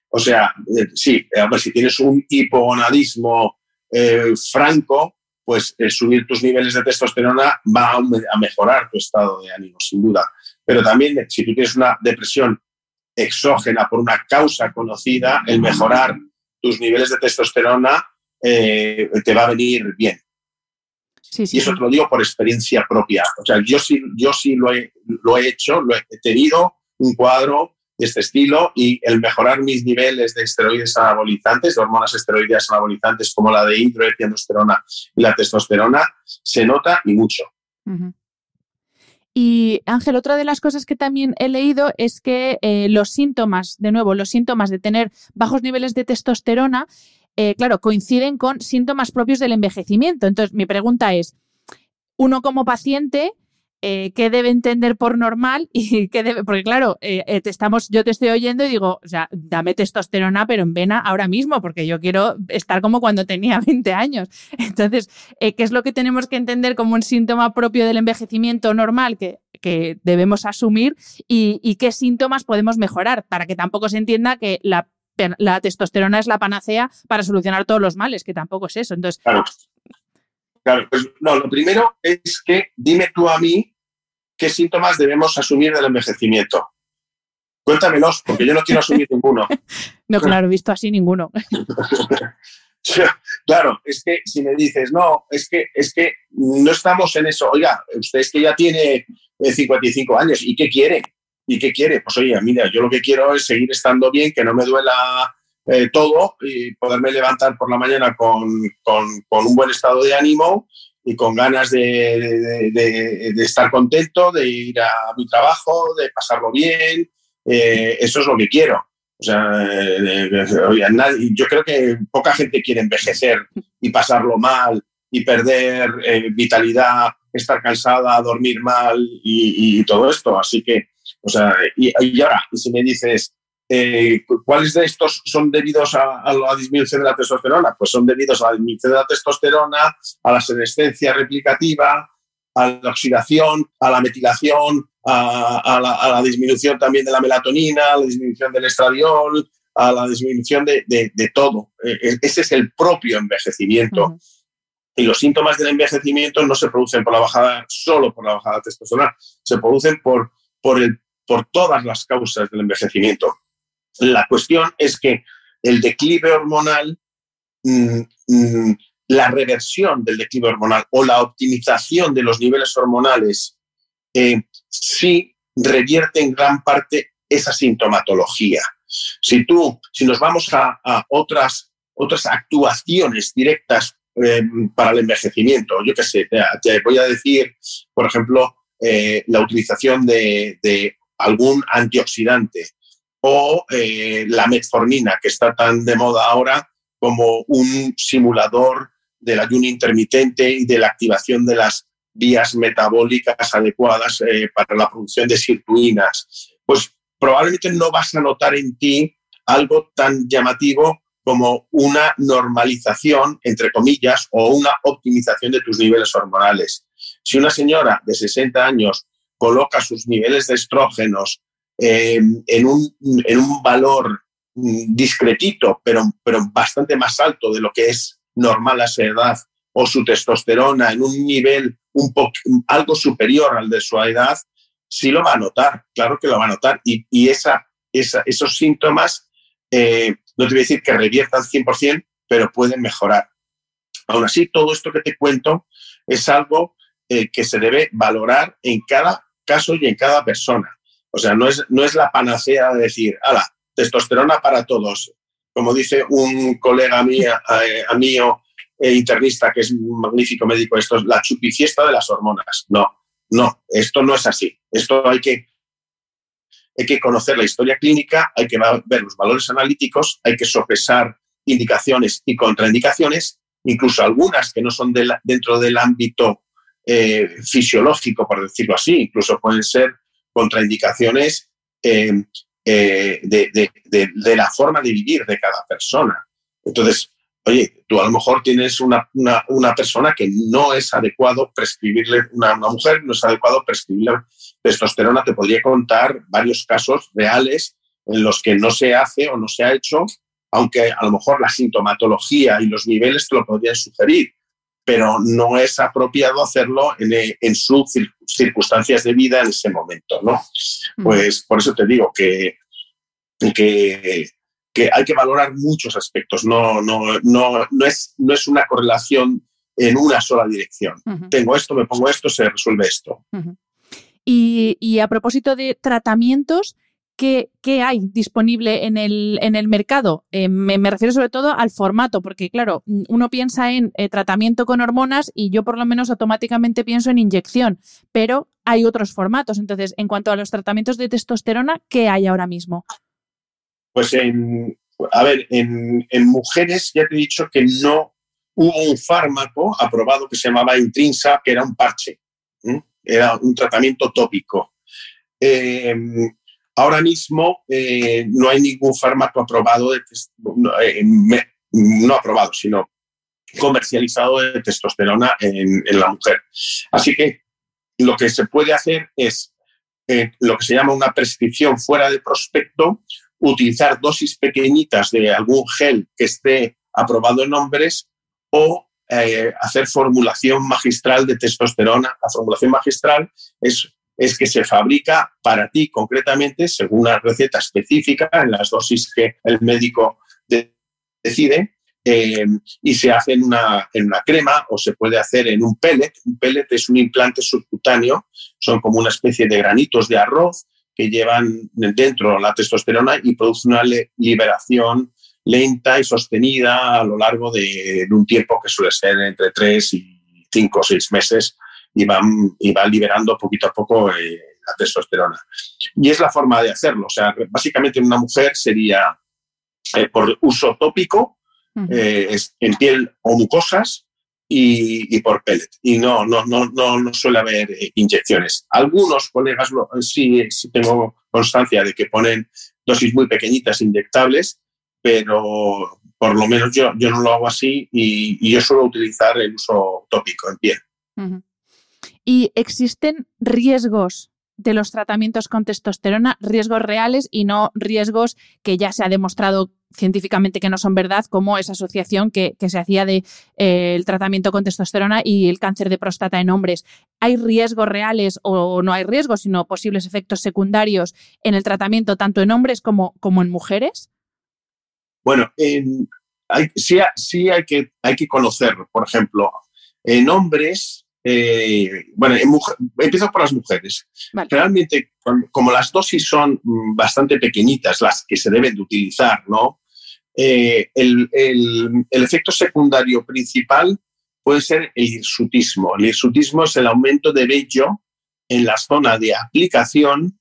o sea, eh, sí, si tienes un hipogonadismo eh, franco, pues eh, subir tus niveles de testosterona va a, mejorar tu estado de ánimo, sin duda. Pero también si tú tienes una depresión exógena por una causa conocida, el mejorar tus niveles de testosterona te va a venir bien. y eso te lo digo por experiencia propia. O sea, yo sí, yo sí lo, he, lo he hecho, lo he tenido un cuadro de este estilo y el mejorar mis niveles de esteroides anabolizantes, de hormonas esteroideas anabolizantes como la de hidroepiandrosterona y la testosterona, se nota y mucho. Y Ángel, otra de las cosas que también he leído es que eh, los síntomas, de nuevo, los síntomas de tener bajos niveles de testosterona, eh, claro, coinciden con síntomas propios del envejecimiento. Entonces, mi pregunta es, uno como paciente, eh, qué debe entender por normal y (laughs) qué debe, porque claro, eh, estamos, yo te estoy oyendo y digo, o sea, dame testosterona, pero en vena ahora mismo, porque yo quiero estar como cuando tenía (laughs) 20 años. Entonces, ¿qué es lo que tenemos que entender como un síntoma propio del envejecimiento normal que, que debemos asumir y, qué síntomas podemos mejorar para que tampoco se entienda que la, la testosterona es la panacea para solucionar todos los males, que tampoco es eso. Entonces, claro. Claro, pues no, lo primero es que dime tú a mí qué síntomas debemos asumir del envejecimiento. Cuéntamelos, porque yo no quiero asumir ninguno. (laughs) No, claro, visto así ninguno. (laughs) claro, es que si me dices, no, es que, es que no estamos en eso. Oiga, usted es que ya tiene 55 eh, años, ¿y qué quiere? ¿Y qué quiere? Pues oye, mira, yo lo que quiero es seguir estando bien, que no me duela eh, todo y poderme levantar por la mañana con, un buen estado de ánimo y con ganas de, estar contento, de ir a mi trabajo, de pasarlo bien. Eh, eso es lo que quiero. O sea, yo creo que poca gente quiere envejecer y pasarlo mal y perder eh, vitalidad, estar cansada, dormir mal y, todo esto. Así que, o sea, y, y ahora, si me dices, eh, ¿cuáles de estos son debidos a, la disminución de la testosterona? Pues son debidos a la disminución de la testosterona, a la senescencia replicativa, a la oxidación, a la metilación, a, la, disminución también de la melatonina, a la disminución del estradiol, a la disminución de, todo. E, e, ese es el propio envejecimiento. Y los síntomas del envejecimiento no se producen por la bajada, solo por la bajada de testosterona, se producen por, por, el, por todas las causas del envejecimiento. La cuestión es que el declive hormonal, mm, mm, la reversión del declive hormonal o la optimización de los niveles hormonales, eh, sí revierte en gran parte esa sintomatología. Si tú, si nos vamos a, otras, otras actuaciones directas eh, para el envejecimiento. Yo qué sé, te, voy a decir, por ejemplo, eh, la utilización de, algún antioxidante o eh, la metformina, que está tan de moda ahora como un simulador del ayuno intermitente y de la activación de las vías metabólicas adecuadas para la producción de sirtuinas. Pues probablemente no vas a notar en ti algo tan llamativo como una normalización, entre comillas, o una optimización de tus niveles hormonales. Si una señora de 60 años coloca sus niveles de estrógenos eh, en, un, en, un, valor mm, discretito, pero, pero bastante más alto de lo que es normal a esa edad, o su testosterona en un nivel un algo superior al de su edad, sí lo va a notar, claro que lo va a notar. Y, y esa, esos síntomas eh, no te voy a decir que reviertan 100%, pero pueden mejorar. Aún así, todo esto que te cuento es algo eh, que se debe valorar en cada caso y en cada persona. O sea, no es, no es la panacea de decir, ala, testosterona para todos. Como dice un colega eh, mío, eh, internista, que es un magnífico médico, esto es la chupifiesta de las hormonas. No, no, esto no es así. Esto hay que hay que conocer la historia clínica, hay que ver los valores analíticos, hay que sopesar indicaciones y contraindicaciones, incluso algunas que no son dentro del ámbito eh, fisiológico, por decirlo así, incluso pueden ser contraindicaciones eh, eh, de, la forma de vivir de cada persona. Entonces, oye, tú a lo mejor tienes una, persona que no es adecuado prescribirle, una, una, mujer no es adecuado prescribirle testosterona, te podría contar varios casos reales en los que no se hace o no se ha hecho, aunque a lo mejor la sintomatología y los niveles te lo podrían sugerir, pero no es apropiado hacerlo en, sus circunstancias de vida en ese momento, ¿no? Pues por eso te digo que, que, hay que valorar muchos aspectos, no, no, no, no, es, no es una correlación en una sola dirección. Tengo esto, me pongo esto, se resuelve esto. Y, a propósito de tratamientos, ¿qué, hay disponible en el, mercado? Eh, me, refiero sobre todo al formato, porque claro, uno piensa en eh, tratamiento con hormonas y yo por lo menos automáticamente pienso en inyección, pero hay otros formatos. Entonces, en cuanto a los tratamientos de testosterona, ¿qué hay ahora mismo? Pues a ver, en, mujeres ya te he dicho que no hubo un fármaco aprobado que se llamaba Intrinsa, que era un parche era un tratamiento tópico. Eh, ahora mismo eh, no hay ningún fármaco aprobado, de, eh, no, aprobado, sino comercializado de testosterona en, la mujer. Así que lo que se puede hacer es lo que se llama una prescripción fuera de prospecto, utilizar dosis pequeñitas de algún gel que esté aprobado en hombres o eh, hacer formulación magistral de testosterona. La formulación magistral es, es que se fabrica para ti concretamente según una receta específica en las dosis que el médico decide eh, y se hace en una, en una crema o se puede hacer en un pellet. Un pellet es un implante subcutáneo, son como una especie de granitos de arroz que llevan dentro la testosterona y produce una liberación lenta y sostenida a lo largo de, un tiempo que suele ser entre tres y cinco o seis meses y van, y va liberando poquito a poco eh, la testosterona. Y es la forma de hacerlo. O sea, básicamente en una mujer sería eh, por uso tópico, eh, en piel o mucosas y, por pellet. Y no, no, no, no, no suele haber inyecciones. Algunos colegas sí, sí tengo constancia de que ponen dosis muy pequeñitas inyectables, pero por lo menos yo, yo no lo hago así y, yo suelo utilizar el uso tópico en piel. ¿Y existen riesgos de los tratamientos con testosterona, riesgos reales y no riesgos que ya se ha demostrado científicamente que no son verdad, como esa asociación que, se hacía del de, eh, tratamiento con testosterona y el cáncer de próstata en hombres. ¿Hay riesgos reales o no hay riesgos, sino posibles efectos secundarios en el tratamiento tanto en hombres como, como en mujeres? Bueno, sí, sí hay, que, hay que conocer, por ejemplo, en hombres eh, bueno, empiezo por las mujeres. Realmente, como las dosis son mm, bastante pequeñitas, las que se deben de utilizar, ¿no? Eh, el, efecto secundario principal puede ser el hirsutismo. El hirsutismo es el aumento de vello en la zona de aplicación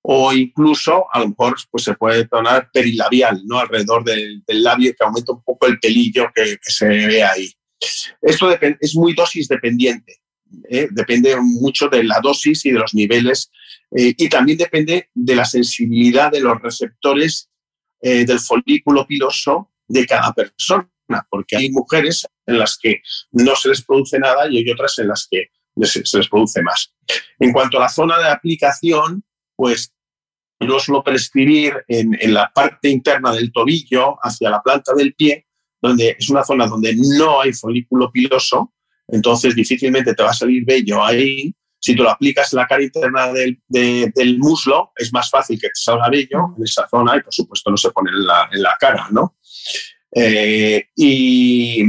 o incluso a lo mejor pues, se puede tornar perilabial, ¿no? alrededor del, labio, que aumenta un poco el pelillo que, que se ve ahí. Esto es muy dosis dependiente. ¿Eh? depende mucho de la dosis y de los niveles eh, y también depende de la sensibilidad de los receptores eh, del folículo piloso de cada persona, porque hay mujeres en las que no se les produce nada y hay otras en las que se, les produce más. En cuanto a la zona de aplicación, pues yo suelo prescribir en, en la parte interna del tobillo hacia la planta del pie, donde es una zona donde no hay folículo piloso, entonces difícilmente te va a salir vello ahí. Si tú lo aplicas en la cara interna del, muslo, es más fácil que te salga vello en esa zona y por supuesto no se pone en la, cara, ¿no? Eh, y,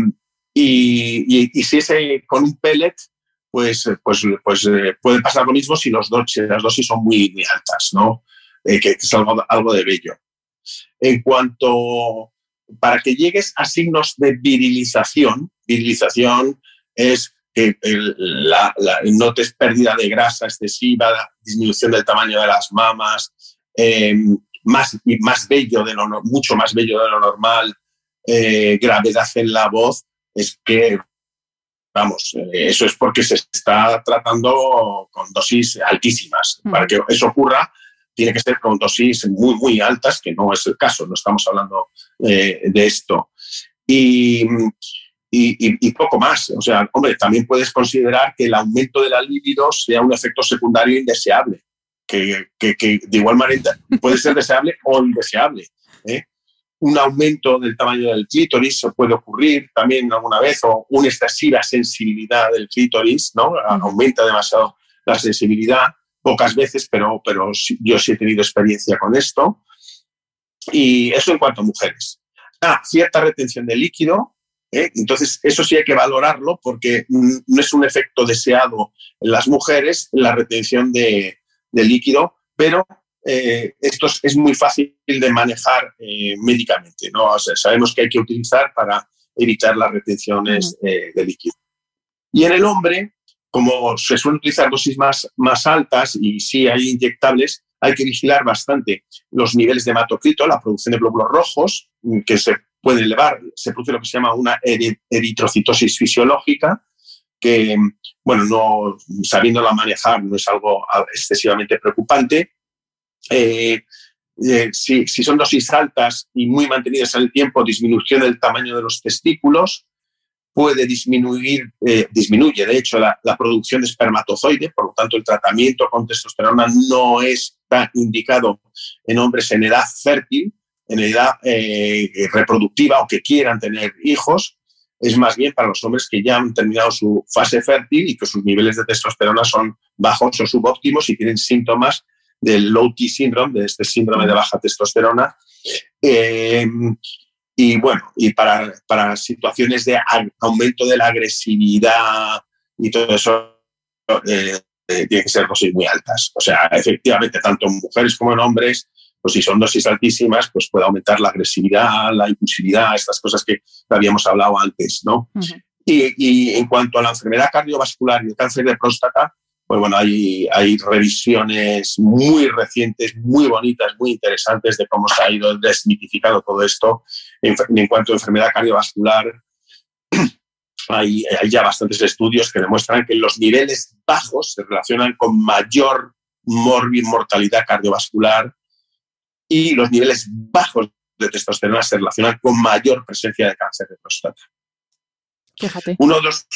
si es con un pellet, pues, pues, pues eh, puede pasar lo mismo si, los las dosis son muy, altas, ¿no? Eh, que, que salga algo de vello. En cuanto, para que llegues a signos de virilización, virilización es que la, notes pérdida de grasa excesiva, disminución del tamaño de las mamas, em, más, más bello de lo, mucho más bello de lo normal, eh, gravedad en la voz, es que, vamos, eh, eso es porque se está tratando con dosis altísimas. Mm. Para que eso ocurra, tiene que ser con dosis muy, muy altas, que no es el caso, no estamos hablando eh, de esto. Y, y, poco más. O sea, hombre, también puedes considerar que el aumento de la libido sea un efecto secundario indeseable, que, de igual manera puede ser deseable o indeseable. ¿eh? Un aumento del tamaño del clítoris puede ocurrir también alguna vez, o una excesiva sensibilidad del clítoris, ¿no? Aumenta demasiado la sensibilidad, pocas veces, pero, pero yo sí he tenido experiencia con esto. Y eso en cuanto a mujeres. Ah, cierta retención de líquido, ¿eh? Entonces, eso sí hay que valorarlo porque no es un efecto deseado en las mujeres la retención de, líquido, pero eh, esto es, muy fácil de manejar eh, médicamente. ¿no? sabemos que hay que utilizar para evitar las retenciones de líquido. Y en el hombre, como se suelen utilizar dosis más, más altas y sí hay inyectables, hay que vigilar bastante los niveles de hematocrito, la producción de glóbulos rojos, que se puede elevar, se produce lo que se llama una eritrocitosis fisiológica, que, bueno, no, sabiéndola manejar no es algo excesivamente preocupante. Eh, eh, si, son dosis altas y muy mantenidas en el tiempo, disminución del tamaño de los testículos, puede disminuir, eh, disminuye de hecho la, la, producción de espermatozoide, por lo tanto el tratamiento con testosterona no está indicado en hombres en edad fértil, en edad eh, reproductiva o que quieran tener hijos, es más bien para los hombres que ya han terminado su fase fértil y que sus niveles de testosterona son bajos o subóptimos y tienen síntomas del low T syndrome, de este síndrome de baja testosterona. Eh, y bueno, y para, para, situaciones de aumento de la agresividad y todo eso, eh, tiene que ser dosis muy altas. O sea, efectivamente, tanto en mujeres como en hombres, pues si son dosis altísimas, pues puede aumentar la agresividad, la impulsividad, estas cosas que habíamos hablado antes, ¿no? y, en cuanto a la enfermedad cardiovascular y el cáncer de próstata, pues bueno, hay, hay revisiones muy recientes, muy bonitas, muy interesantes de cómo se ha ido desmitificado todo esto. En, en cuanto a enfermedad cardiovascular, (clears throat) hay, hay, ya bastantes estudios que demuestran que los niveles bajos se relacionan con mayor mortalidad cardiovascular y los niveles bajos de testosterona se relacionan con mayor presencia de cáncer de próstata. Fíjate. Uno de los,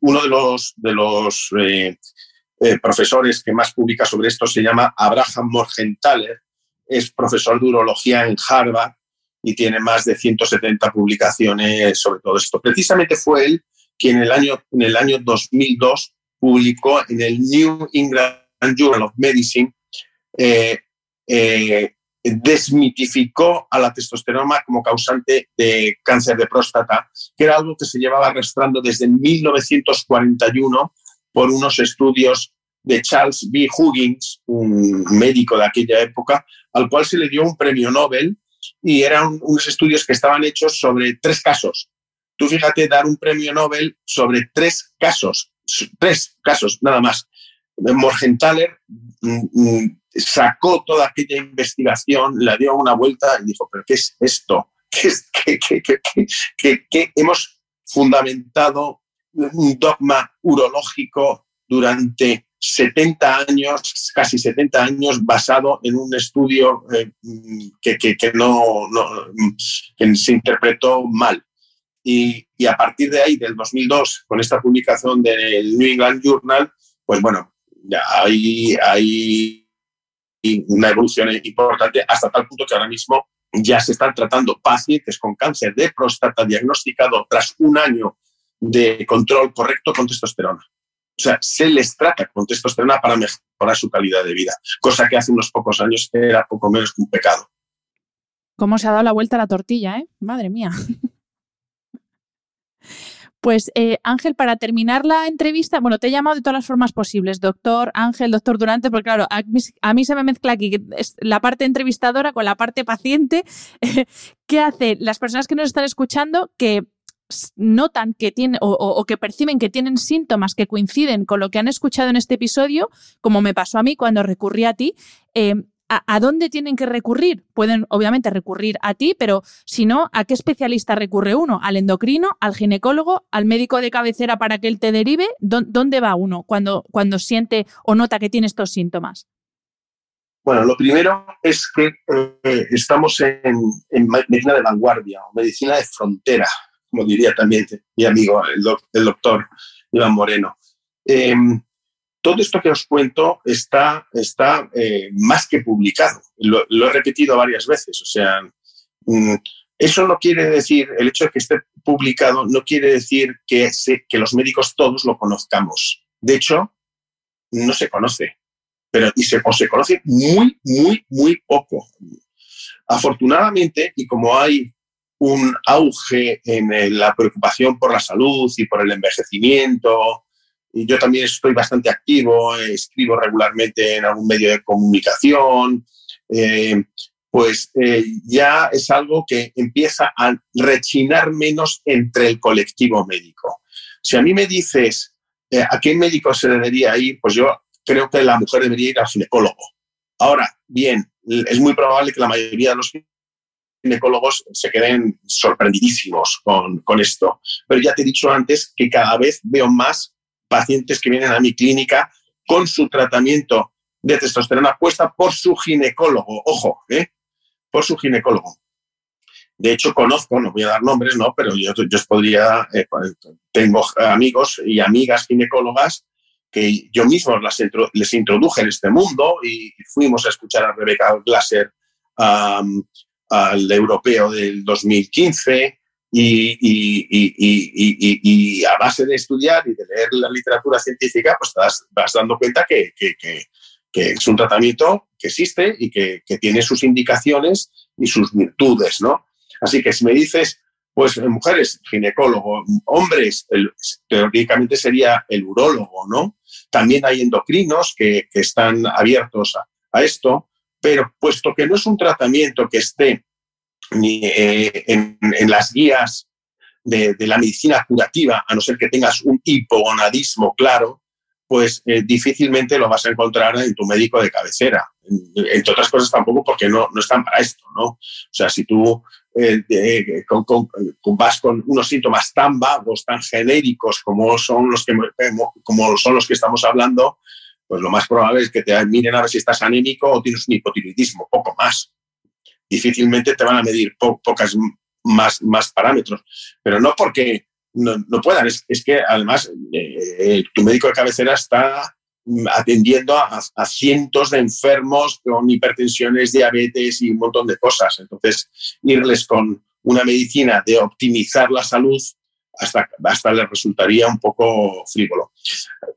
uno de los, de los eh, eh, profesores que más publica sobre esto se llama Abraham Morgenthaler, es profesor de urología en Harvard y tiene más de 170 publicaciones sobre todo esto. Precisamente fue él quien en el año, en el año 2002 publicó en el New England Journal of Medicine eh, desmitificó a la testosterona como causante de cáncer de próstata, que era algo que se llevaba arrastrando desde 1941 por unos estudios de Charles B. Huggins, un médico de aquella época, al cual se le dio un premio Nobel y eran unos estudios que estaban hechos sobre tres casos. Tú fíjate dar un premio Nobel sobre tres casos, tres casos nada más. Morgenthaler mm, mm, sacó toda aquella investigación, la dio una vuelta y dijo, pero ¿qué es esto? (laughs) ¿Qué, hemos fundamentado un dogma urológico durante 70 años, casi 70 años, basado en un estudio eh, que, no, se interpretó mal. Y, a partir de ahí, del 2002, con esta publicación del New England Journal, pues bueno, ya hay, hay una evolución importante hasta tal punto que ahora mismo ya se están tratando pacientes con cáncer de próstata diagnosticado tras un año de control correcto con testosterona. O sea, se les trata con testosterona para mejorar su calidad de vida, cosa que hace unos pocos años era poco menos que un pecado. ¿Cómo se ha dado la vuelta a la tortilla, eh? Madre mía. Pues eh, Ángel, para terminar la entrevista, bueno, te he llamado de todas las formas posibles, doctor Ángel, doctor Durante, porque claro, a mí, se me mezcla aquí la parte entrevistadora con la parte paciente. (laughs) ¿Qué hace las personas que nos están escuchando que notan que tienen o, que perciben que tienen síntomas que coinciden con lo que han escuchado en este episodio, como me pasó a mí cuando recurrí a ti, eh, ¿a, dónde tienen que recurrir? Pueden obviamente recurrir a ti, pero si no, ¿a qué especialista recurre uno? ¿Al endocrino, al ginecólogo, al médico de cabecera para que él te derive? ¿Dónde va uno cuando, cuando siente o nota que tiene estos síntomas? Bueno, lo primero es que eh, estamos en, medicina de vanguardia o medicina de frontera, como diría también mi amigo, el, doctor Iván Moreno. Em, todo esto que os cuento está, está eh, más que publicado. Lo, he repetido varias veces. O sea, mm, eso no quiere decir, el hecho de que esté publicado no quiere decir que, que los médicos todos lo conozcamos. De hecho, no se conoce. Pero, y se, o se conoce muy, muy, muy poco. Afortunadamente, y como hay un auge en la preocupación por la salud y por el envejecimiento, yo también estoy bastante activo, escribo regularmente en algún medio de comunicación, eh, pues eh, ya es algo que empieza a rechinar menos entre el colectivo médico. Si a mí me dices eh, a qué médico se debería ir, pues yo creo que la mujer debería ir al ginecólogo. Ahora, bien, es muy probable que la mayoría de los ginecólogos se queden sorprendidísimos con, con esto. Pero ya te he dicho antes que cada vez veo más pacientes que vienen a mi clínica con su tratamiento de testosterona puesta por su ginecólogo, ojo, ¿eh? por su ginecólogo. De hecho, conozco, no voy a dar nombres, ¿no? pero yo, yo podría, eh, tengo amigos y amigas ginecólogas que yo mismo las les introduje en este mundo y fuimos a escuchar a Rebecca Glasser al europeo del 2015 y, a base de estudiar y de leer la literatura científica, pues vas, dando cuenta que, es un tratamiento que existe y que, tiene sus indicaciones y sus virtudes, ¿no? Así que si me dices, pues mujeres, ginecólogo, hombres, teóricamente sería el urólogo, ¿no? También hay endocrinos que, están abiertos a esto, pero puesto que no es un tratamiento que esté ni eh, en, las guías de, la medicina curativa, a no ser que tengas un hipogonadismo claro, pues eh, difícilmente lo vas a encontrar en tu médico de cabecera. Entre otras cosas tampoco porque no, están para esto, ¿no? O sea, si tú eh, vas con unos síntomas tan vagos, tan genéricos como son los que, como son los que estamos hablando, pues lo más probable es que te miren a ver si estás anémico o tienes un hipotiroidismo, poco más. Difícilmente te van a medir pocas más, más parámetros, pero no porque no, puedan, es, que además eh, tu médico de cabecera está atendiendo a, cientos de enfermos con hipertensiones, diabetes y un montón de cosas. Entonces, irles con una medicina de optimizar la salud hasta, hasta les resultaría un poco frívolo.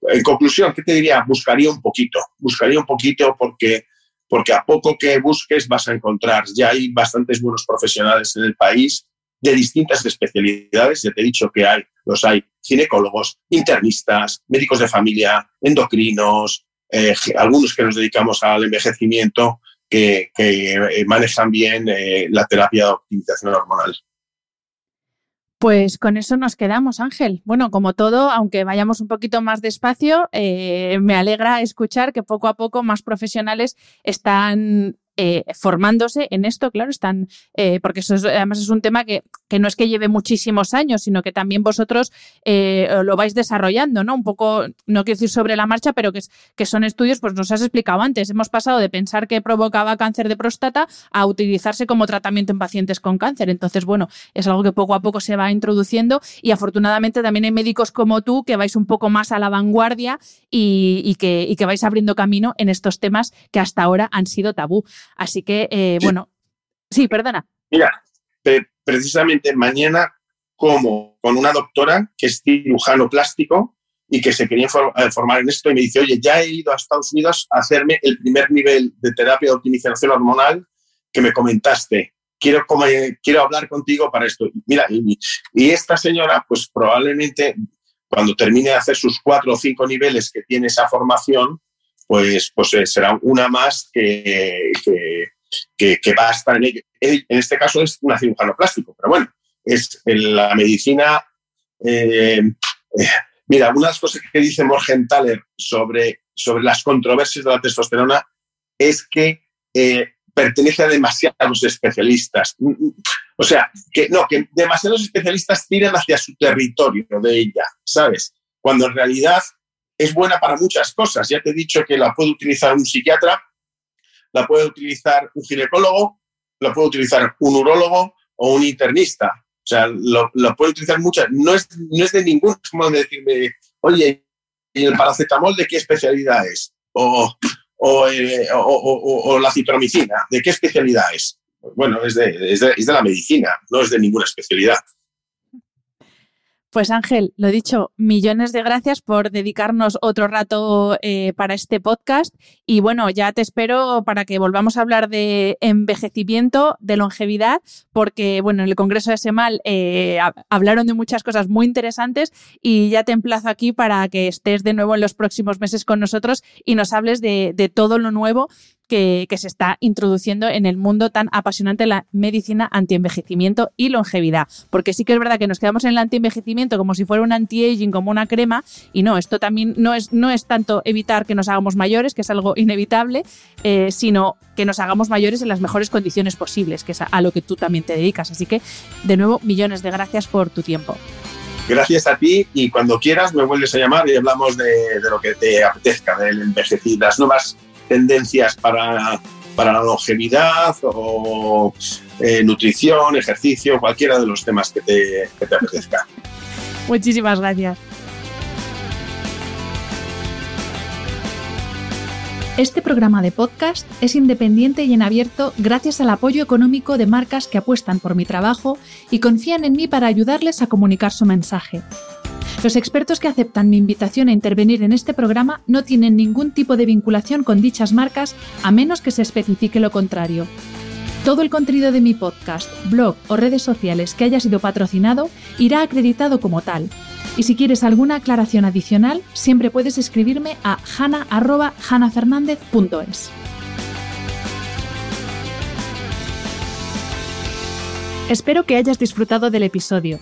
En conclusión, ¿qué te diría? Buscaría un poquito, buscaría un poquito porque, porque a poco que busques vas a encontrar. Ya hay bastantes buenos profesionales en el país de distintas especialidades. Ya te he dicho que hay, los hay ginecólogos, internistas, médicos de familia, endocrinos, eh, algunos que nos dedicamos al envejecimiento, que, eh, manejan bien eh, la terapia de optimización hormonal. Pues con eso nos quedamos, Ángel. Bueno, como todo, aunque vayamos un poquito más despacio, me alegra escuchar que poco a poco más profesionales están eh, formándose en esto, claro, están, eh, porque eso además es un tema que, no es que lleve muchísimos años, sino que también vosotros eh, lo vais desarrollando, ¿no? Un poco, no quiero decir sobre la marcha, pero que, son estudios, pues nos has explicado antes, hemos pasado de pensar que provocaba cáncer de próstata a utilizarse como tratamiento en pacientes con cáncer. Entonces, bueno, es algo que poco a poco se va introduciendo y afortunadamente también hay médicos como tú que vais un poco más a la vanguardia y que vais abriendo camino en estos temas que hasta ahora han sido tabú. Así que, eh, bueno, sí, perdona. Mira, precisamente mañana como con una doctora que es cirujano plástico y que se quería eh, formar en esto y me dice, oye, ya he ido a Estados Unidos a hacerme el primer nivel de terapia de optimización hormonal que me comentaste. Quiero, quiero hablar contigo para esto. Mira, y, y esta señora, pues probablemente cuando termine de hacer sus cuatro o cinco niveles que tiene esa formación, pues, pues eh, será una más que, que, va a estar en ello. En este caso es una cirujano plástico, pero bueno, es la medicina. Eh, eh, mira, una de las cosas que dice Morgenthaler sobre, sobre las controversias de la testosterona es que pertenece a demasiados especialistas. Mm, mm, o sea, que no, que demasiados especialistas tiran hacia su territorio de ella, ¿sabes? Cuando en realidad es buena para muchas cosas. Ya te he dicho que la puede utilizar un psiquiatra, la puede utilizar un ginecólogo, la puede utilizar un urólogo o un internista. O sea, lo, puede utilizar muchas. No es, no es de ningún modo de decirme, oye, ¿y el paracetamol de qué especialidad es? O, o, eh, o, la citromicina, ¿de qué especialidad es? Bueno, es de, es de la medicina, no es de ninguna especialidad. Pues Ángel, lo dicho, millones de gracias por dedicarnos otro rato eh, para este podcast. Y bueno, ya te espero para que volvamos a hablar de envejecimiento, de longevidad, porque bueno, en el Congreso de SEMAL eh, hablaron de muchas cosas muy interesantes y ya te emplazo aquí para que estés de nuevo en los próximos meses con nosotros y nos hables de, de todo lo nuevo que, se está introduciendo en el mundo tan apasionante la medicina antienvejecimiento y longevidad. Porque sí que es verdad que nos quedamos en el antienvejecimiento como si fuera un anti-aging, como una crema, y no, esto también no es, no es tanto evitar que nos hagamos mayores, que es algo inevitable, eh, sino que nos hagamos mayores en las mejores condiciones posibles, que es a, lo que tú también te dedicas. Así que, de nuevo, millones de gracias por tu tiempo. Gracias a ti y cuando quieras me vuelves a llamar y hablamos de, de lo que te apetezca, envejecer, las nuevas tendencias para, para la longevidad o eh, nutrición, ejercicio, cualquiera de los temas que te, que te apetezca. Muchísimas gracias. Este programa de podcast es independiente y en abierto gracias al apoyo económico de marcas que apuestan por mi trabajo y confían en mí para ayudarles a comunicar su mensaje. Los expertos que aceptan mi invitación a intervenir en este programa no tienen ningún tipo de vinculación con dichas marcas a menos que se especifique lo contrario. Todo el contenido de mi podcast, blog o redes sociales que haya sido patrocinado irá acreditado como tal. Y si quieres alguna aclaración adicional, siempre puedes escribirme a hana.hanafernandez.es. Espero que hayas disfrutado del episodio.